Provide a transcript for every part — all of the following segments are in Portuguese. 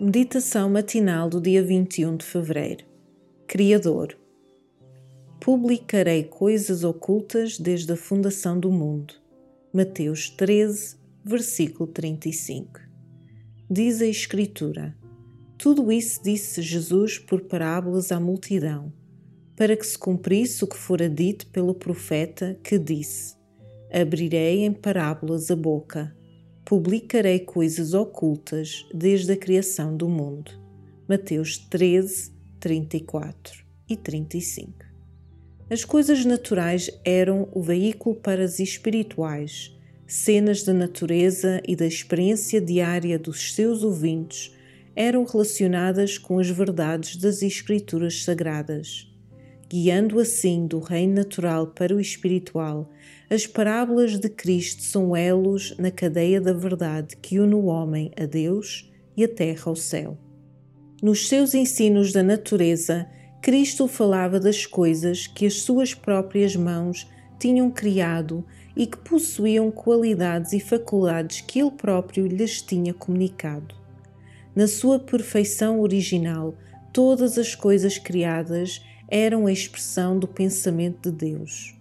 Meditação matinal do dia 21 de fevereiro. Criador. Publicarei coisas ocultas desde a fundação do mundo. Mateus 13, versículo 35. Diz a Escritura: Tudo isso disse Jesus por parábolas à multidão, para que se cumprisse o que fora dito pelo profeta que disse: Abrirei em parábolas a boca publicarei coisas ocultas desde a criação do mundo. Mateus 13, 34 e 35. As coisas naturais eram o veículo para as espirituais, cenas da natureza e da experiência diária dos seus ouvintes eram relacionadas com as verdades das Escrituras Sagradas guiando assim do reino natural para o espiritual, as parábolas de Cristo são elos na cadeia da verdade que une o homem a Deus e a terra ao céu. Nos seus ensinos da natureza, Cristo falava das coisas que as suas próprias mãos tinham criado e que possuíam qualidades e faculdades que ele próprio lhes tinha comunicado. Na sua perfeição original, todas as coisas criadas eram a expressão do pensamento de Deus.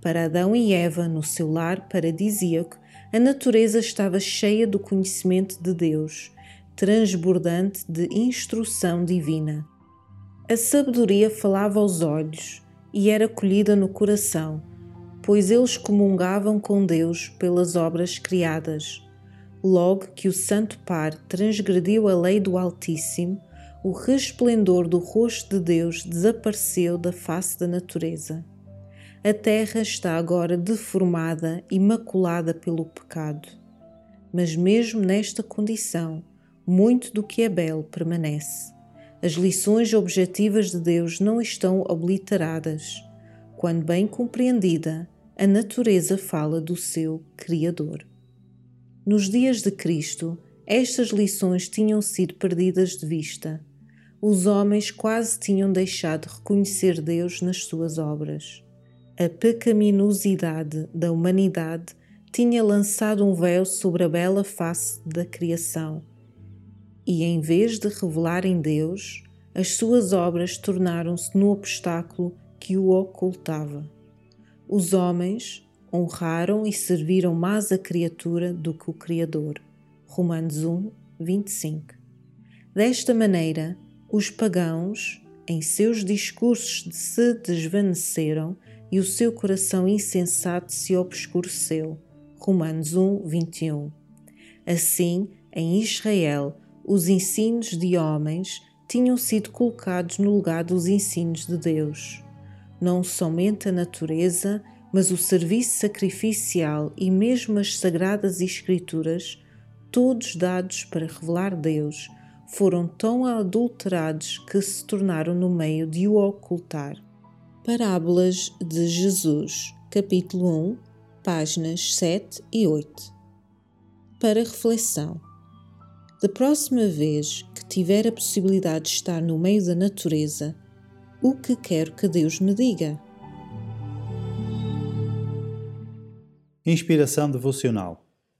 Para Adão e Eva, no seu lar paradisíaco, a natureza estava cheia do conhecimento de Deus, transbordante de instrução divina. A sabedoria falava aos olhos e era colhida no coração, pois eles comungavam com Deus pelas obras criadas. Logo que o Santo Par transgrediu a lei do Altíssimo, o resplendor do rosto de Deus desapareceu da face da natureza. A terra está agora deformada e maculada pelo pecado. Mas, mesmo nesta condição, muito do que é belo permanece. As lições objetivas de Deus não estão obliteradas. Quando bem compreendida, a natureza fala do seu Criador. Nos dias de Cristo, estas lições tinham sido perdidas de vista os homens quase tinham deixado de reconhecer Deus nas suas obras. A pecaminosidade da humanidade tinha lançado um véu sobre a bela face da criação, e em vez de revelarem Deus, as suas obras tornaram-se no obstáculo que o ocultava. Os homens honraram e serviram mais a criatura do que o Criador. Romanos 1, 25. Desta maneira, os pagãos, em seus discursos, se desvaneceram e o seu coração insensato se obscureceu. Romanos 1, 21. Assim, em Israel, os ensinos de homens tinham sido colocados no lugar dos ensinos de Deus. Não somente a natureza, mas o serviço sacrificial e mesmo as sagradas Escrituras, todos dados para revelar Deus, foram tão adulterados que se tornaram no meio de o ocultar. Parábolas de Jesus, capítulo 1, páginas 7 e 8. Para reflexão. Da próxima vez que tiver a possibilidade de estar no meio da natureza, o que quero que Deus me diga? Inspiração devocional